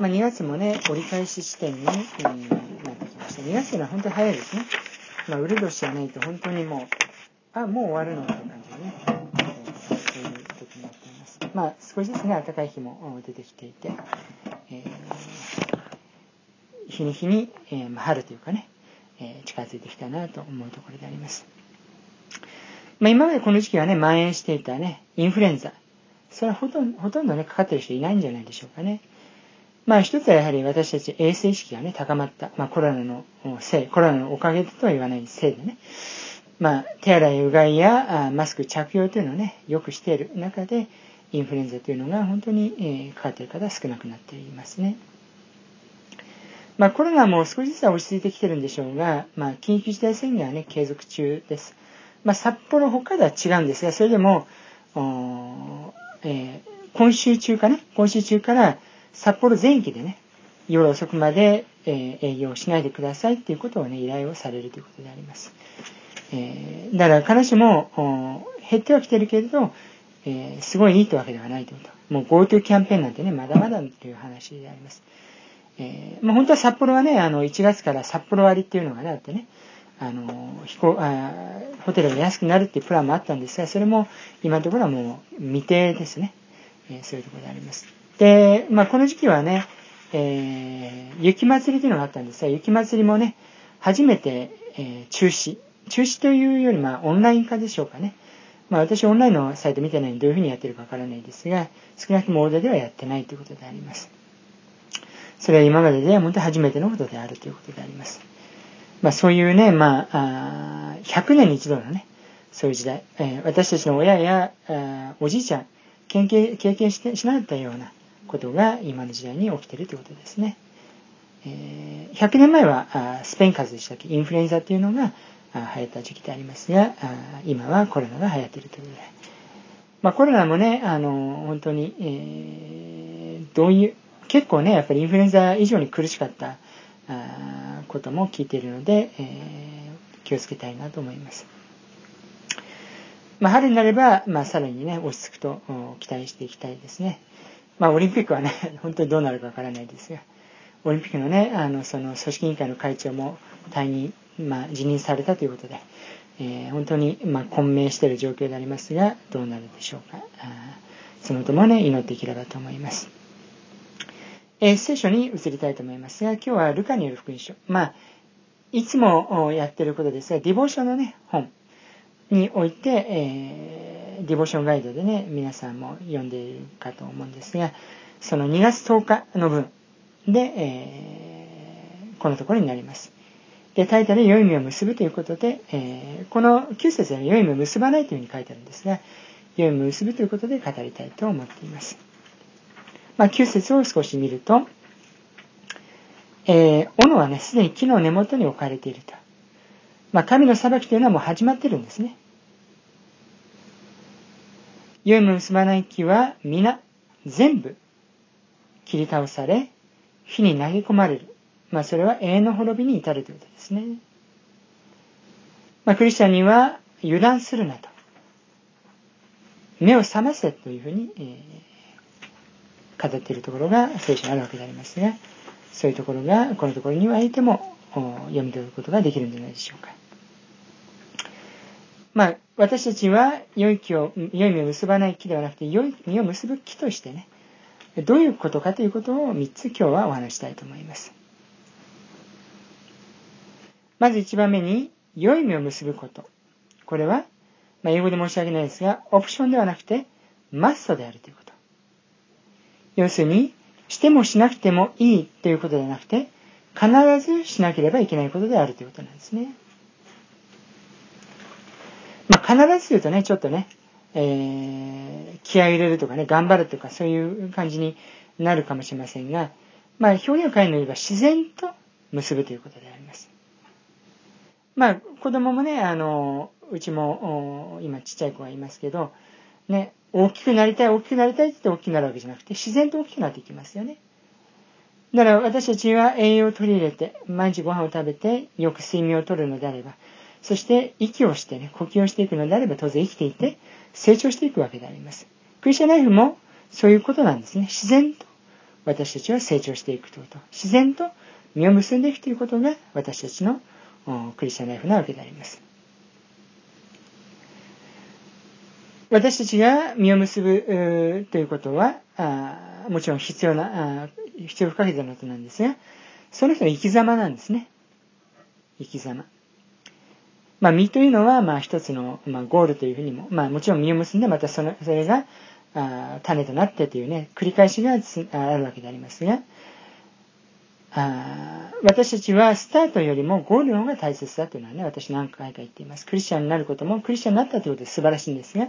まあ、2月もね、折り返し地点に、えー、なってきました。2月というのは本当に早いですね。まあ、ウル年じゃないと本当にもう、あ、もう終わるのって感じでね、えー、そういう時になっています。まあ、少しずつね、暖かい日も出てきていて、えー、日に日に、えー、春というかね、えー、近づいてきたなと思うところであります。まあ、今までこの時期はね、蔓延していたね、インフルエンザ。それはほとんど、ほとんどね、かかってる人いないんじゃないでしょうかね。まあ一つはやはり私たち衛生意識がね、高まった。まあコロナのせい、コロナのおかげとは言わないせいでね。まあ手洗い、うがいやマスク着用というのをね、よくしている中で、インフルエンザというのが本当に、かかっている方は少なくなっていますね。まあコロナも少しずつは落ち着いてきてるんでしょうが、まあ緊急事態宣言はね、継続中です。まあ札幌、北海道は違うんですが、それでも、えー、今週中かね、今週中から札幌全域でね、夜遅くまで、え、営業しないでくださいっていうことをね、依頼をされるということであります。えー、だから必ずしも減ってはきてるけれど、えー、すごいいいってわけではないということ。もう GoTo キャンペーンなんてね、まだまだという話であります。えー、まあ、本当は札幌はね、あの、1月から札幌割っていうのがね、あってね、あの、飛行、あホテルが安くなるっていうプランもあったんですが、それも今のところはもう未定ですね。えー、そういうところであります。で、まあ、この時期はね、えー、雪祭りというのがあったんですが、雪祭りもね、初めて、えー、中止。中止というより、まあ、オンライン化でしょうかね。まあ、私、オンラインのサイト見てないんで、どういうふうにやってるかわからないですが、少なくともオーダーではやってないということであります。それは今までで本当に初めてのことであるということであります。まあ、そういうね、まあ、あ100年に一度のね、そういう時代、えー、私たちの親やあおじいちゃん、経験経験してしなかったような、ことが今の時代に起きているということですね。100年前はスペイン風邪でしたっけ？インフルエンザというのが流行った時期でありますが、今はコロナが流行っているということで。まあコロナもね、あの、本当に、えー、どういう、結構ね、やっぱりインフルエンザ以上に苦しかったことも聞いているので、えー、気をつけたいなと思います。まあ、春になれば、まあ、さらにね、落ち着くと期待していきたいですね。まあ、オリンピックはね、本当にどうなるかわからないですが、オリンピックのね、あの、その組織委員会の会長も退任、まあ、辞任されたということで、えー、本当に、まあ、混迷している状況でありますが、どうなるでしょうか。あそのともね、祈っていければと思います。えー、聖書に移りたいと思いますが、今日はルカによる福音書。まあ、いつもやってることですが、ディボーションのね、本において、えーディボーションガイドでね、皆さんも読んでいるかと思うんですが、その2月10日の分で、えー、このところになります。で、タイトル、良い実を結ぶということで、えー、この9節では良い実を結ばないというふうに書いてあるんですが、良い実を結ぶということで語りたいと思っています。まあ、9節を少し見ると、えー、斧はね、すでに木の根元に置かれていると。まあ、神の裁きというのはもう始まってるんですね。良いも結ばない木は皆全部切り倒され、火に投げ込まれる。まあそれは永遠の滅びに至るということですね。まあクリスチャンには油断するなと。目を覚ませというふうに、えー、語っているところが聖書にあるわけでありますが、そういうところがこのところにはいても読み取ることができるんじゃないでしょうか。まあ、私たちは良い木を、良い実を結ばない木ではなくて、良い実を結ぶ木としてね、どういうことかということを3つ今日はお話したいと思います。まず1番目に、良い実を結ぶこと。これは、まあ、英語で申し訳ないですが、オプションではなくて、マストであるということ。要するに、してもしなくてもいいということではなくて、必ずしなければいけないことであるということなんですね。まあ、必ず言うとね、ちょっとね、えー、気合を入れるとかね、頑張るとか、そういう感じになるかもしれませんが、まあ、表現を変えるの言えば自然と結ぶということであります。まあ、子供もね、あの、うちも、今ちっちゃい子がいますけど、ね、大きくなりたい、大きくなりたいって言って大きくなるわけじゃなくて、自然と大きくなっていきますよね。だから私たちは栄養を取り入れて、毎日ご飯を食べて、よく睡眠をとるのであれば、そして息をしてね、呼吸をしていくのであれば当然生きていて成長していくわけであります。クリスチャンライフもそういうことなんですね。自然と私たちは成長していくということ。自然と実を結んでいくということが私たちのクリスチャンライフなわけであります。私たちが実を結ぶということは、もちろん必要な、あ必要不可欠なことなんですが、その人の生き様なんですね。生き様。まあ、実というのは、まあ、一つの、まあ、ゴールというふうにも、まあ、もちろん実を結んで、またその、それが、あ種となってというね、繰り返しがあるわけでありますが、あ私たちはスタートよりもゴールの方が大切だというのはね、私何回か言っています。クリスチャンになることも、クリスチャンになったということで素晴らしいんですが、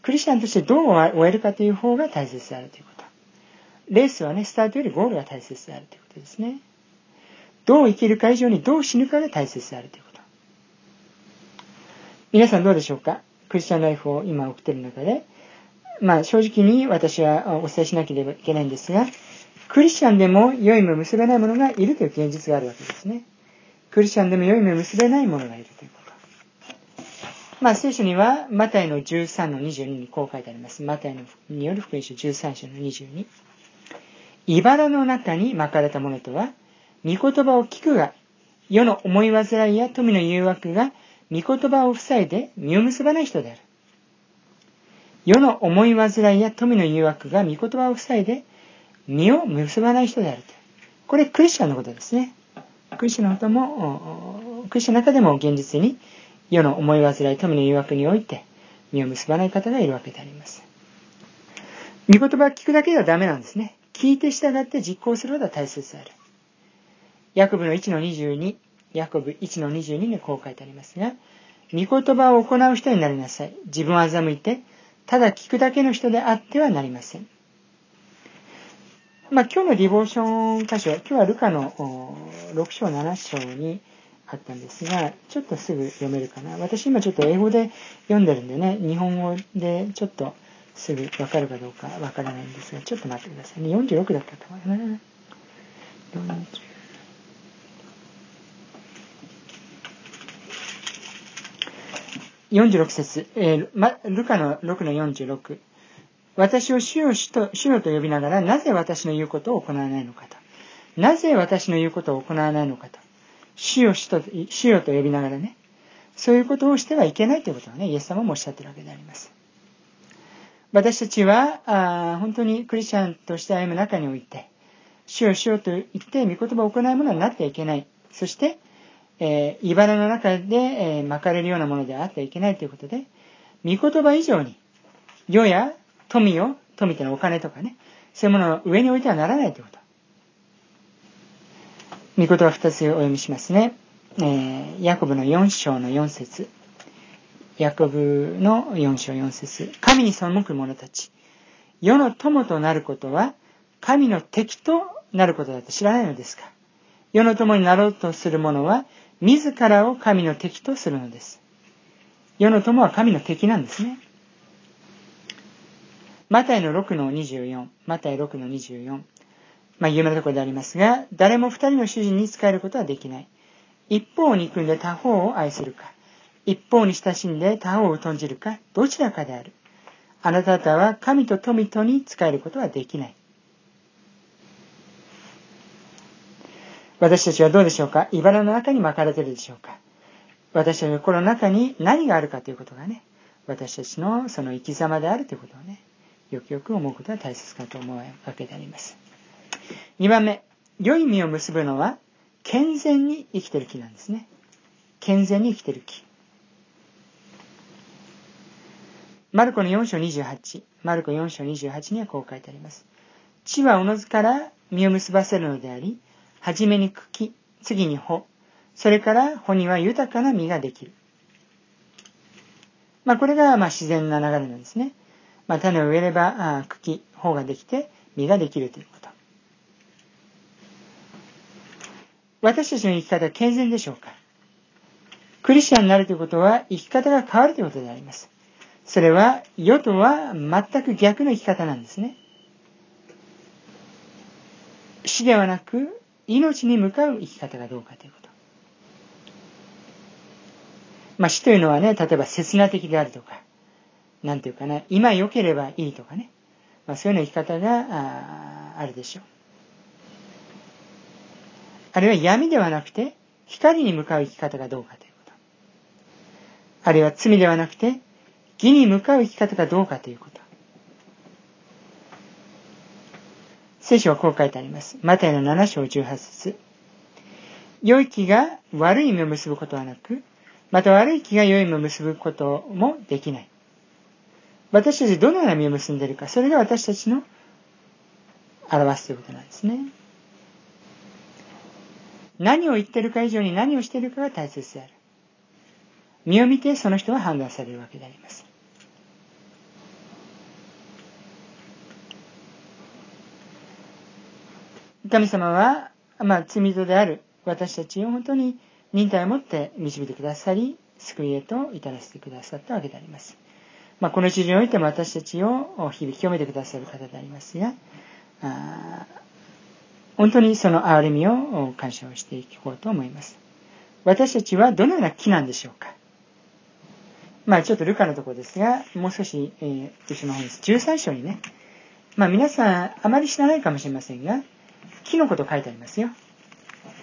クリスチャンとしてどう終えるかという方が大切であるということ。レースはね、スタートよりゴールが大切であるということですね。どう生きるか以上にどう死ぬかが大切であるということ。皆さんどうでしょうか？クリスチャンライフを今送っている中で、まあ正直に私はお伝えしなければいけないんですが、クリスチャンでも良い目を結べない者がいるという現実があるわけですね。クリスチャンでも良い目を結べない者がいるということ。まあ聖書には、マタイの13の22にこう書いてあります。マタイのによる福音書13章の22。茨の中に巻かれた者とは、御言葉を聞くが、世の思い煩いや富の誘惑が御言葉を塞いで実を結ばない人である。世の思い煩いや富の誘惑が御言葉を塞いで実を結ばない人である。これクリスチャンのことですね。クリスチャンのことも、クリスチャンの中でも現実に世の思い煩い、富の誘惑において実を結ばない方がいるわけであります。御言葉を聞くだけではダメなんですね。聞いて従って実行することが大切である。ヤコブの1の22、ヤコブ1の22にこう書いてありますが、御言葉を行う人になりなさい。自分を欺いて、ただ聞くだけの人であってはなりません。まあ、今日のディボーション箇所、今日はルカの6章7章にあったんですが、ちょっとすぐ読めるかな。私今ちょっと英語で読んでるんでね、日本語でちょっとすぐわかるかどうかわからないんですが、ちょっと待ってくださいね。46だったと思うな。46節、えー、ま、ルカの6の46。私を主よ主と主よと呼びながら、なぜ私の言うことを行わないのかと。なぜ私の言うことを行わないのかと。主よ主と、主よと呼びながらね。そういうことをしてはいけないということをね、イエス様もおっしゃってるわけであります。私たちは、あ本当にクリスチャンとして歩む中において、主よ主よと言って御言葉を行うものになってはいけない。そして、えー、茨の中で、えー、巻かれるようなものであってはいけないということで、御言葉以上に、世や富を、富ってのはお金とかね、そういうものを上に置いてはならないということ。御言葉二つお読みしますね。えー、ヤコブの4章の4節ヤコブの4章4節神に背く者たち。世の友となることは、神の敵となることだと知らないのですか世の友になろうとする者は、自らを神の敵とするのです。世の友は神の敵なんですね。マタイの6の24、マタイ6の24。まあ、有名なところでありますが、誰も二人の主人に仕えることはできない。一方を憎んで他方を愛するか、一方に親しんで他方を頓じるか、どちらかである。あなた方は神と富とに仕えることはできない。私たちはどうでしょうか？茨の中に巻かれてるでしょうか？私たちの心の中に何があるかということがね、私たちのその生き様であるということをね、よくよく思うことが大切かと思うわけであります。2番目、良い実を結ぶのは健全に生きてる木なんですね。健全に生きてる木。マルコの4章28、マルコ4章28にはこう書いてあります。地はおのずから実を結ばせるのであり、はじめに茎、次に穂、それから穂には豊かな実ができる。まあこれがま自然な流れなんですね。まあ、種を植えれば、茎、穂ができて、実ができるということ。私たちの生き方は健全でしょうかクリスチャンになるということは、生き方が変わるということであります。それは、世とは全く逆の生き方なんですね。死ではなく、命に向かう生き方がどうかということ。まあ、死というのはね、例えば刹那的であるとか、なんていうかな、今良ければいいとかね。まあ、そういうような生き方があるでしょう。あるいは闇ではなくて光に向かう生き方がどうかということ。あるいは罪ではなくて義に向かう生き方がどうかということ。聖書はこう書いてあります。マタイの7章18節良い気が悪い意味を結ぶことはなく、また悪い気が良い意味を結ぶこともできない。私たちどのような実を結んでいるか、それが私たちの表すということなんですね。何を言ってるか以上に何をしているかが大切である。身を見てその人は判断されるわけであります。神様は、まあ、罪人である私たちを本当に忍耐を持って導いてくださり、救いへと至らせてくださったわけであります。まあ、この地上においても私たちを日々清めてくださる方でありますが、あ本当にその憐れみを感謝をしていこうと思います。私たちはどのような木なんでしょうかまあちょっとルカのところですが、もう少し、えー、後ろの方です。13章にね、まあ皆さんあまり知らないかもしれませんが、木のこと書いてありますよ。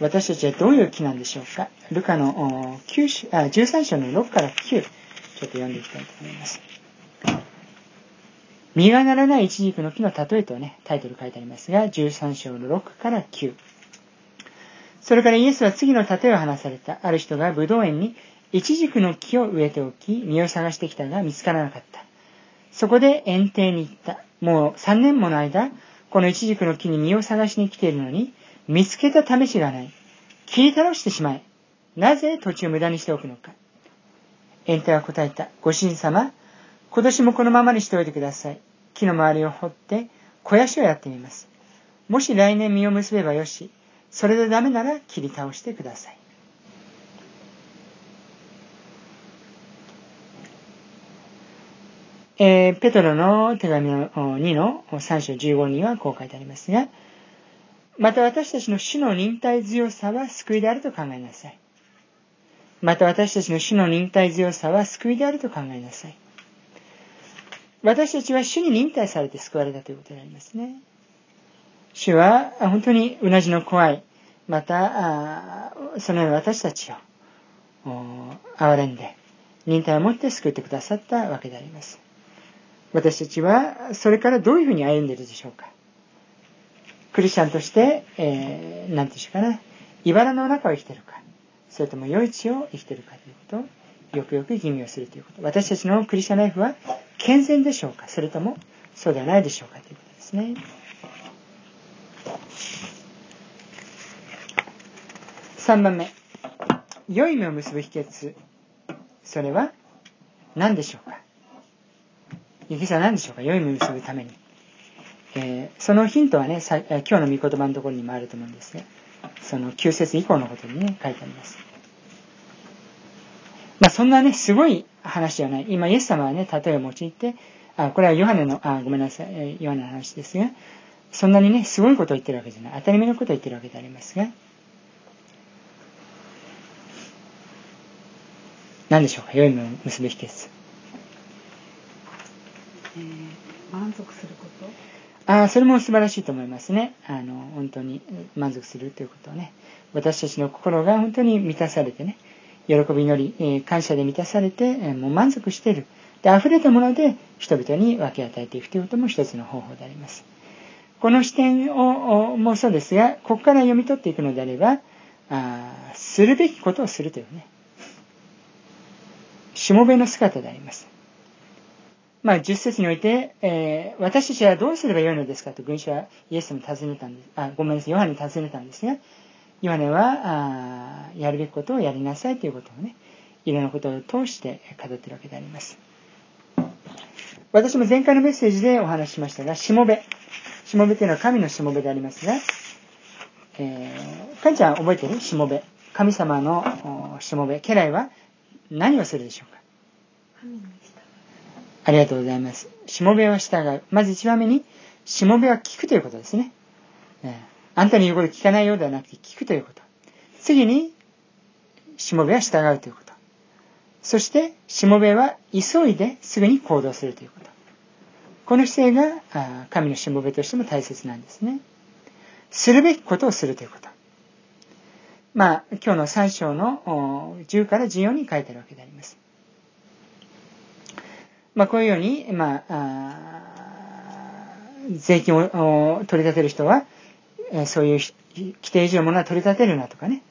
私たちはどういう木なんでしょうか？ルカの9あ13章の6から9、ちょっと読んでいきたいと思います。実がならないイチジクの木の例えとね、タイトル書いてありますが、13章の6から9。それからイエスは次の例えを話された。ある人がブドウ園にイチジクの木を植えておき、実を探してきたが見つからなかった。そこで園庭に行った。もう3年もの間、このイチジクの木に実を探しに来ているのに、見つけた試しがない。切り倒してしまえ。なぜ土地を無駄にしておくのか。園庭は答えた。ご主人様、今年もこのままにしておいてください。木の周りを掘って肥やしをやってみます。もし来年実を結べばよし、それでダメなら切り倒してください。えー、ペトロの手紙の2の3章15にはこう書いてありますが、また私たちの主の忍耐強さは救いであると考えなさい。また私たちの主の忍耐強さは救いであると考えなさい。私たちは主に忍耐されて救われたということでありますね。主は本当にうなじの怖い、また、そのような私たちを憐れんで、忍耐を持って救ってくださったわけであります。私たちはそれからどういうふうに歩んでいるでしょうか？クリスチャンとして、えー、なんていうかな、茨の中を生きているか、それとも余市を生きているかということ？を、よくよく吟味をするということ。私たちのクリスチャンライフは健全でしょうか？それともそうではないでしょうかということですね。3番目。良い目を結ぶ秘訣。それは何でしょうか？ゆきさん何でしょうか？良い目を結ぶために。えー、そのヒントはね、今日の御言葉のところにもあると思うんですが、その9節以降のことにね、書いてあります。まあそんなね、すごい話じゃない。今、イエス様はね、例えを用いて、あ、これはヨハネの、あ、ごめんなさい、ヨハネの話ですが、そんなにね、すごいことを言ってるわけじゃない。当たり前のことを言ってるわけでありますが、何でしょうか？良いものを結ぶ秘訣。え、満足すること？ああ、それも素晴らしいと思いますね。あの、本当に満足するということをね。私たちの心が本当に満たされてね、喜びにより、えー、感謝で満たされて、えー、もう満足している。で、溢れたもので人々に分け与えていくということも一つの方法であります。この視点をもそうですが、ここから読み取っていくのであれば、あするべきことをするというね、しもべの姿であります。まあ、10節において、えー、私たちはどうすればよいのですかと群衆はイエスに尋ねたんです。あ、ごめんなさい、ヨハネに尋ねたんですが、ヨハネは、あやるべきことをやりなさいということをね、いろんなことを通して語っているわけであります。私も前回のメッセージでお話ししましたが、しもべ。しもべというのは神のしもべでありますが、えー、かんちゃん覚えてる？しもべ。神様のしもべ。家来は何をするでしょうか？ありがとうございます。しもべは従う。まず一番目に、しもべは聞くということですね。えーあんたの言うこと聞かないようではなくて聞くということ。次に、しもべは従うということ。そして、しもべは急いですぐに行動するということ。この姿勢が神のしもべとしても大切なんですね。するべきことをするということ。まあ、今日の3章の10から14に書いてあるわけであります。まあ、こういうように、まあ、税金を取り立てる人は、そういう規定以上のものは取り立てるなとかね、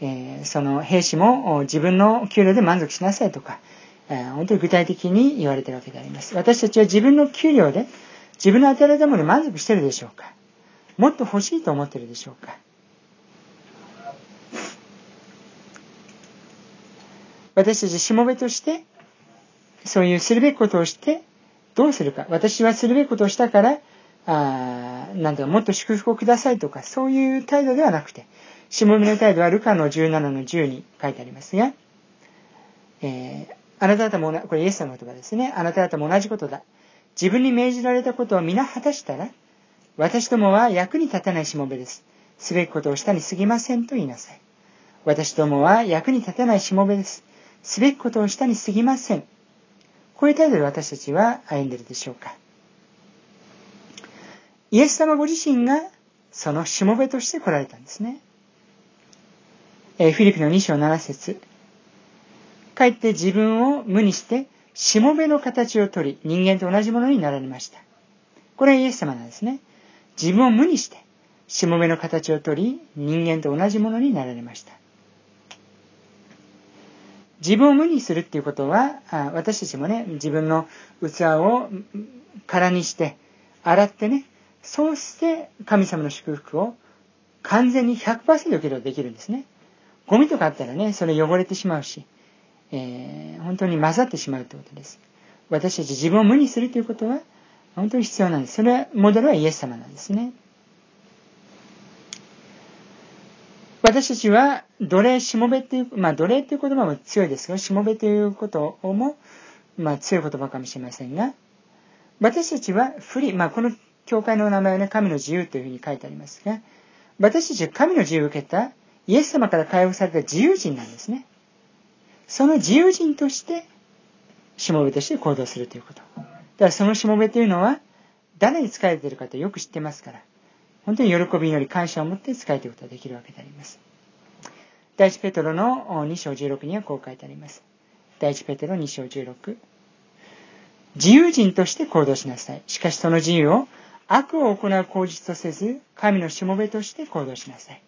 えー、その兵士も自分の給料で満足しなさいとか、えー、本当に具体的に言われてるわけであります。私たちは自分の給料で自分の与えられたもので満足しているでしょうか。もっと欲しいと思ってるでしょうか。私たちしもべとしてそういうするべきことをしてどうするか私はするべきことをしたからあなんだもっと祝福をくださいとかそういう態度ではなくてしもべの態度はルカの17の10に書いてありますが、えー、あなた方も、これイエス様の言葉ですね。あなた方も同じことだ。自分に命じられたことを皆果たしたら、私どもは役に立たないしもべです。すべきことをしたに過ぎませんと言いなさい。私どもは役に立たないしもべです。すべきことをしたに過ぎません。こういう態度で私たちは歩んでいるでしょうか？イエス様ご自身がそのしもべとして来られたんですね。えフィリピの2章7節かえって自分を無にして、しもべの形をとり、人間と同じものになられました。これはイエス様なんですね。自分を無にして、しもべの形をとり、人間と同じものになられました。自分を無にするっていうことは、私たちもね、自分の器を空にして、洗ってね、そうして神様の祝福を完全に100%受けることができるんですね。ゴミとかあったらね、それ汚れてしまうし、えー、本当に混ざってしまうということです。私たち自分を無にするということは、本当に必要なんです。それは、モデルはイエス様なんですね。私たちは、奴隷、しもべっていう、まあ、奴隷っていう言葉も強いですが、しもべということも、まあ、強い言葉かもしれませんが、私たちはフリー、まあ、この教会の名前はね、神の自由というふうに書いてありますが、私たちは神の自由を受けたイエス様から解放された自由人なんですね。その自由人として、しもべとして行動するということ。だからそのしもべというのは、誰に仕えているかとよく知ってますから、本当に喜びにより感謝を持って仕えていくことができるわけであります。第一ペトロの2章16にはこう書いてあります。第一ペトロ2章16。自由人として行動しなさい。しかしその自由を悪を行う口実とせず、神のしもべとして行動しなさい。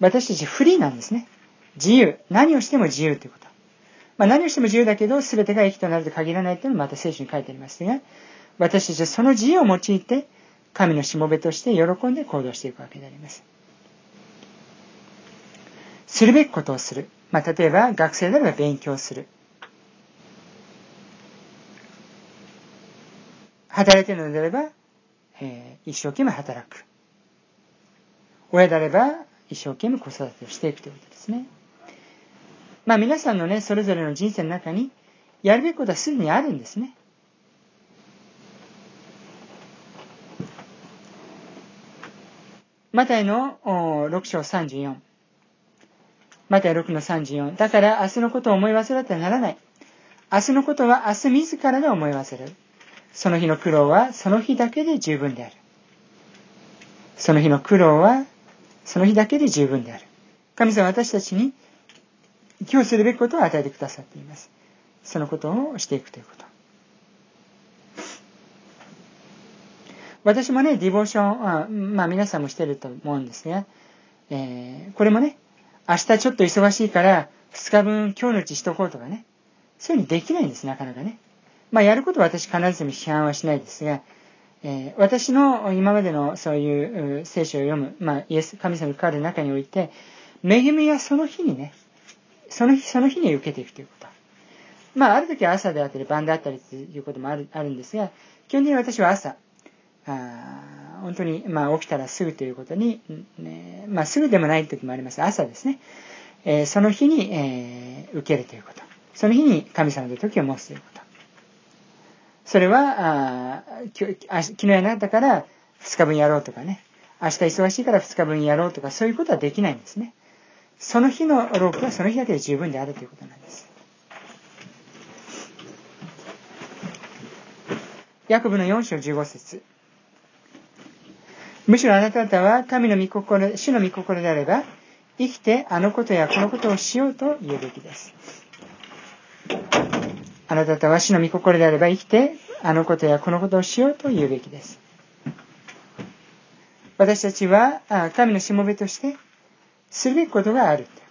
私たちフリーなんですね。自由。何をしても自由ということ。まあ、何をしても自由だけど、全てが益となると限らないというのもまた聖書に書いてありますが、私たちはその自由を用いて、神のしもべとして喜んで行動していくわけであります。するべきことをする。まあ、例えば、学生であれば勉強する。働いているのであれば、えー、一生懸命働く。親であれば、一生懸命子育てをしていくということですね。まあ皆さんのね、それぞれの人生の中に、やるべきことはすでにあるんですね。マタイの6章34。マタイ6の34。だから明日のことを思い忘れてはならない。明日のことは明日自らが思い忘れる。その日の苦労はその日だけで十分である。その日の苦労はその日だけで十分である。神様は私たちに今日するべきことを与えてくださっています。そのことをしていくということ。私もね、ディボーション、あまあ皆さんもしてると思うんですが、えー、これもね、明日ちょっと忙しいから2日分今日のうちしとこうとかね、そういうふうにできないんです、なかなかね。まあやることは私必ずしも批判はしないですが、えー、私の今までのそういう聖書を読む、まあ、イエス、神様に関わる中において、恵みはその日にね、その日その日に受けていくということ。まあ、ある時は朝であったり晩であったりということもあるあるんですが、基本的に私は朝、あ本当に、まあ、起きたらすぐということに、ね、まあ、すぐでもない時もあります。朝ですね。えー、その日に、えー、受けるということ。その日に神様の時を持つということ。それは、あ昨日やなったから2日分やろうとかね、明日忙しいから2日分やろうとか、そういうことはできないんですね。その日のロープはその日だけで十分であるということなんです。ヤコブの4章15節むしろあなた方は神の御心、主の御心であれば、生きてあのことやこのことをしようと言うべきです。あなたとわしの御心であれば生きてあのことやこのことをしようと言うべきです。私たちは神のしもべとしてするべきことがあるというこ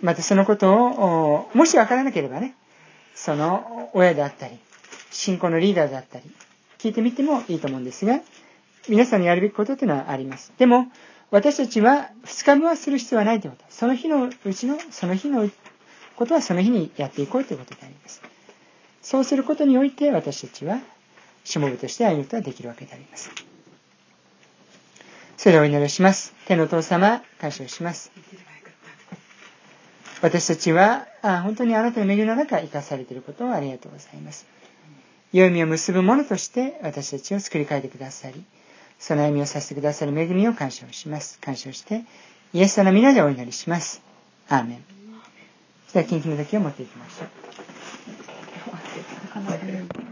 と。またそのことを、もしわからなければね、その親であったり、信仰のリーダーであったり、聞いてみてもいいと思うんですが、皆さんにやるべきことというのはあります。でも、私たちは2日目はする必要はないということ。その日のうちの、その日のことはその日にやっていこうということであります。そうすることにおいて私たちは、しもべとして歩むことができるわけであります。それではお祈りします。天のお父様、感謝をします。私たちはあ本当にあなたの恵みの中生かされていることをありがとうございます。良い実を結ぶものとして私たちを作り変えてくださり、その歩みをさせてくださる恵みを感謝をします。感謝をして、イエス様の皆でお祈りします。アーメン。それでは、近畿の時を持っていきましょう。